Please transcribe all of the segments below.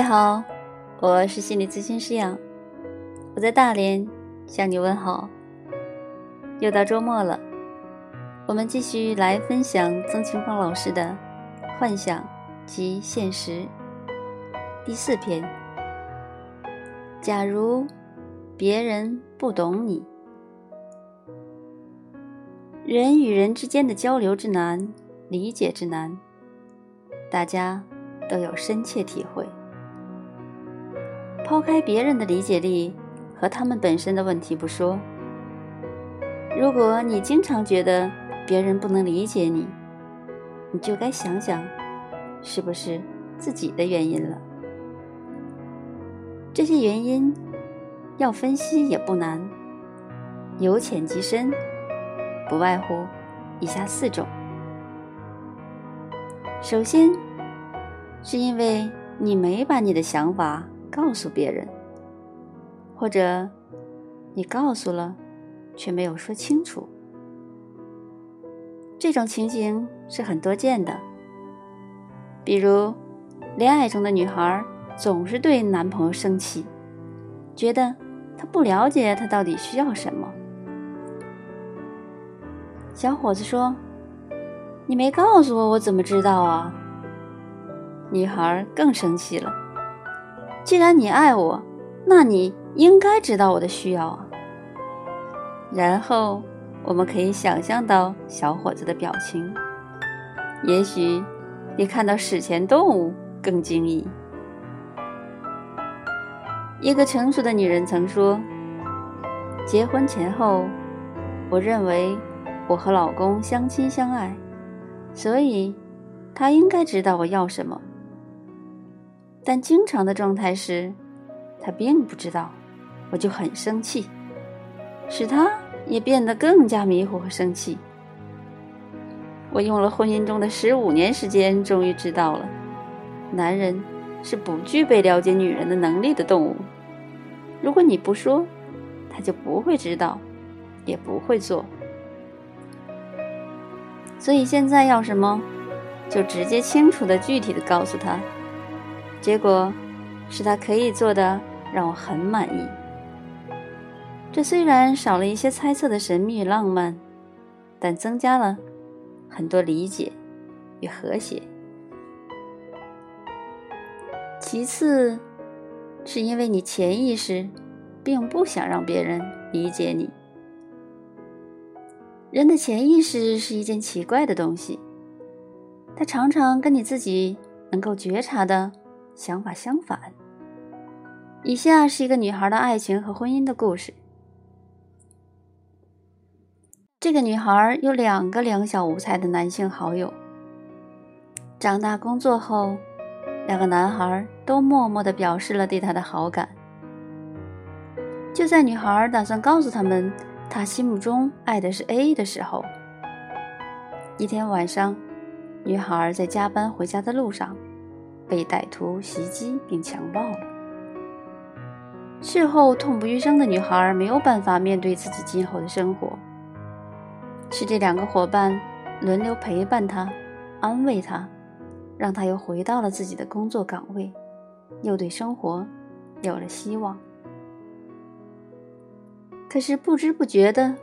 你好，我是心理咨询师杨，我在大连向你问好。又到周末了，我们继续来分享曾庆芳老师的《幻想及现实》第四篇。假如别人不懂你，人与人之间的交流之难、理解之难，大家都有深切体会。抛开别人的理解力和他们本身的问题不说，如果你经常觉得别人不能理解你，你就该想想，是不是自己的原因了。这些原因要分析也不难，由浅及深，不外乎以下四种。首先，是因为你没把你的想法。告诉别人，或者你告诉了，却没有说清楚，这种情形是很多见的。比如，恋爱中的女孩总是对男朋友生气，觉得他不了解她到底需要什么。小伙子说：“你没告诉我，我怎么知道啊？”女孩更生气了。既然你爱我，那你应该知道我的需要啊。然后我们可以想象到小伙子的表情，也许比看到史前动物更惊异。一个成熟的女人曾说：“结婚前后，我认为我和老公相亲相爱，所以他应该知道我要什么。”但经常的状态是，他并不知道，我就很生气，使他也变得更加迷糊和生气。我用了婚姻中的十五年时间，终于知道了，男人是不具备了解女人的能力的动物。如果你不说，他就不会知道，也不会做。所以现在要什么，就直接、清楚的、具体的告诉他。结果是他可以做的，让我很满意。这虽然少了一些猜测的神秘与浪漫，但增加了很多理解与和谐。其次，是因为你潜意识并不想让别人理解你。人的潜意识是一件奇怪的东西，它常常跟你自己能够觉察的。想法相反。以下是一个女孩的爱情和婚姻的故事。这个女孩有两个两小无猜的男性好友。长大工作后，两个男孩都默默的表示了对她的好感。就在女孩打算告诉他们她心目中爱的是 A 的时候，一天晚上，女孩在加班回家的路上。被歹徒袭击并强暴了。事后痛不欲生的女孩没有办法面对自己今后的生活，是这两个伙伴轮流陪伴她、安慰她，让她又回到了自己的工作岗位，又对生活有了希望。可是不知不觉的，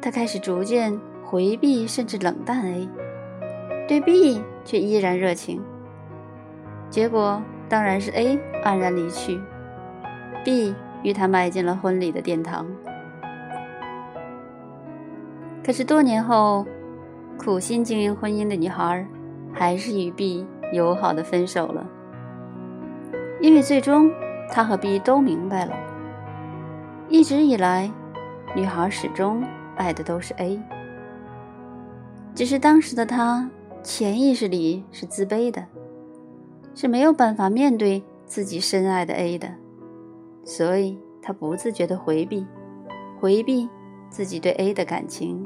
她开始逐渐回避甚至冷淡 A，对 B 却依然热情。结果当然是 A 黯然离去，B 与他迈进了婚礼的殿堂。可是多年后，苦心经营婚姻的女孩，还是与 B 友好的分手了。因为最终，她和 B 都明白了，一直以来，女孩始终爱的都是 A，只是当时的她潜意识里是自卑的。是没有办法面对自己深爱的 A 的，所以他不自觉的回避，回避自己对 A 的感情。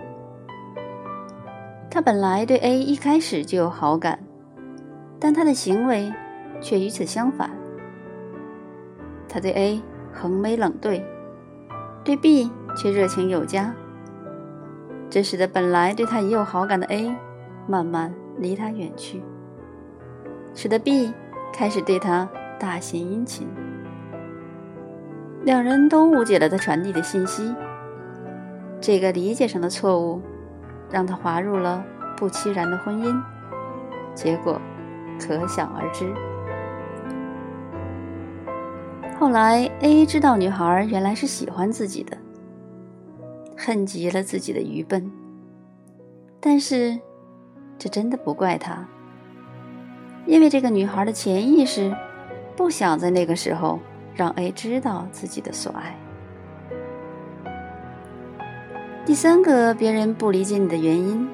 他本来对 A 一开始就有好感，但他的行为却与此相反。他对 A 横眉冷对，对 B 却热情有加，这使得本来对他已有好感的 A 慢慢离他远去。使得 B 开始对他大献殷勤。两人都误解了他传递的信息，这个理解上的错误，让他滑入了不期然的婚姻，结果可想而知。后来，A 知道女孩原来是喜欢自己的，恨极了自己的愚笨。但是，这真的不怪他，因为这个女孩的潜意识不想在那个时候让 A 知道自己的所爱。第三个，别人不理解你的原因，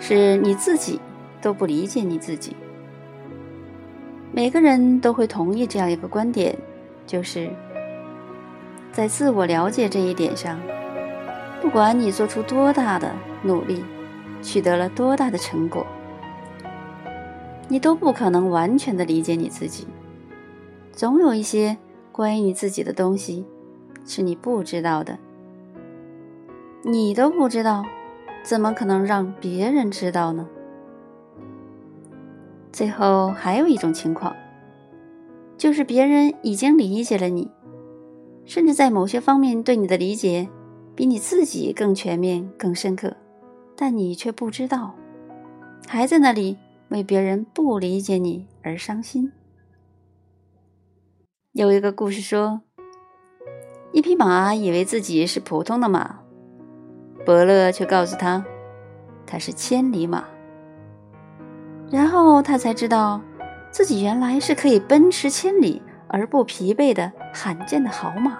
是你自己都不理解你自己。每个人都会同意这样一个观点。就是在自我了解这一点上，不管你做出多大的努力，取得了多大的成果，你都不可能完全的理解你自己。总有一些关于你自己的东西是你不知道的，你都不知道，怎么可能让别人知道呢？最后还有一种情况。就是别人已经理解了你，甚至在某些方面对你的理解比你自己更全面、更深刻，但你却不知道，还在那里为别人不理解你而伤心。有一个故事说，一匹马以为自己是普通的马，伯乐却告诉他，他是千里马，然后他才知道。自己原来是可以奔驰千里而不疲惫的罕见的好马。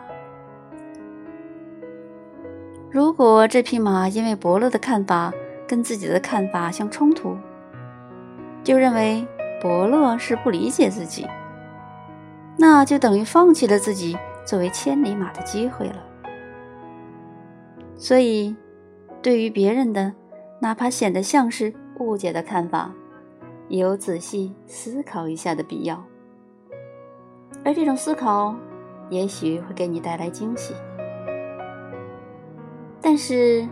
如果这匹马因为伯乐的看法跟自己的看法相冲突，就认为伯乐是不理解自己，那就等于放弃了自己作为千里马的机会了。所以，对于别人的哪怕显得像是误解的看法。也有仔细思考一下的必要，而这种思考也许会给你带来惊喜。但是，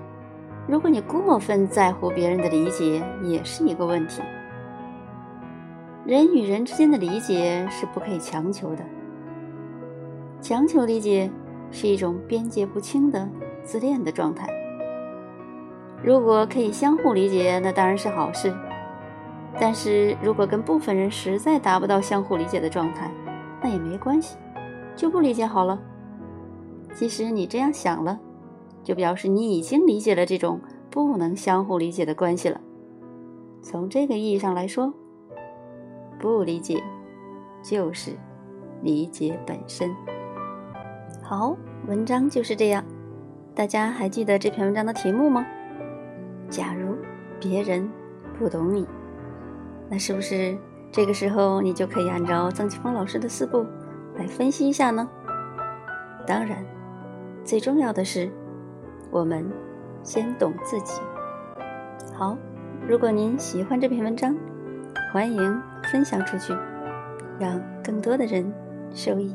如果你过分在乎别人的理解，也是一个问题。人与人之间的理解是不可以强求的，强求理解是一种边界不清的自恋的状态。如果可以相互理解，那当然是好事。但是如果跟部分人实在达不到相互理解的状态，那也没关系，就不理解好了。即使你这样想了，就表示你已经理解了这种不能相互理解的关系了。从这个意义上来说，不理解就是理解本身。好，文章就是这样。大家还记得这篇文章的题目吗？假如别人不懂你。那是不是这个时候你就可以按照曾奇峰老师的四步来分析一下呢？当然，最重要的是我们先懂自己。好，如果您喜欢这篇文章，欢迎分享出去，让更多的人受益。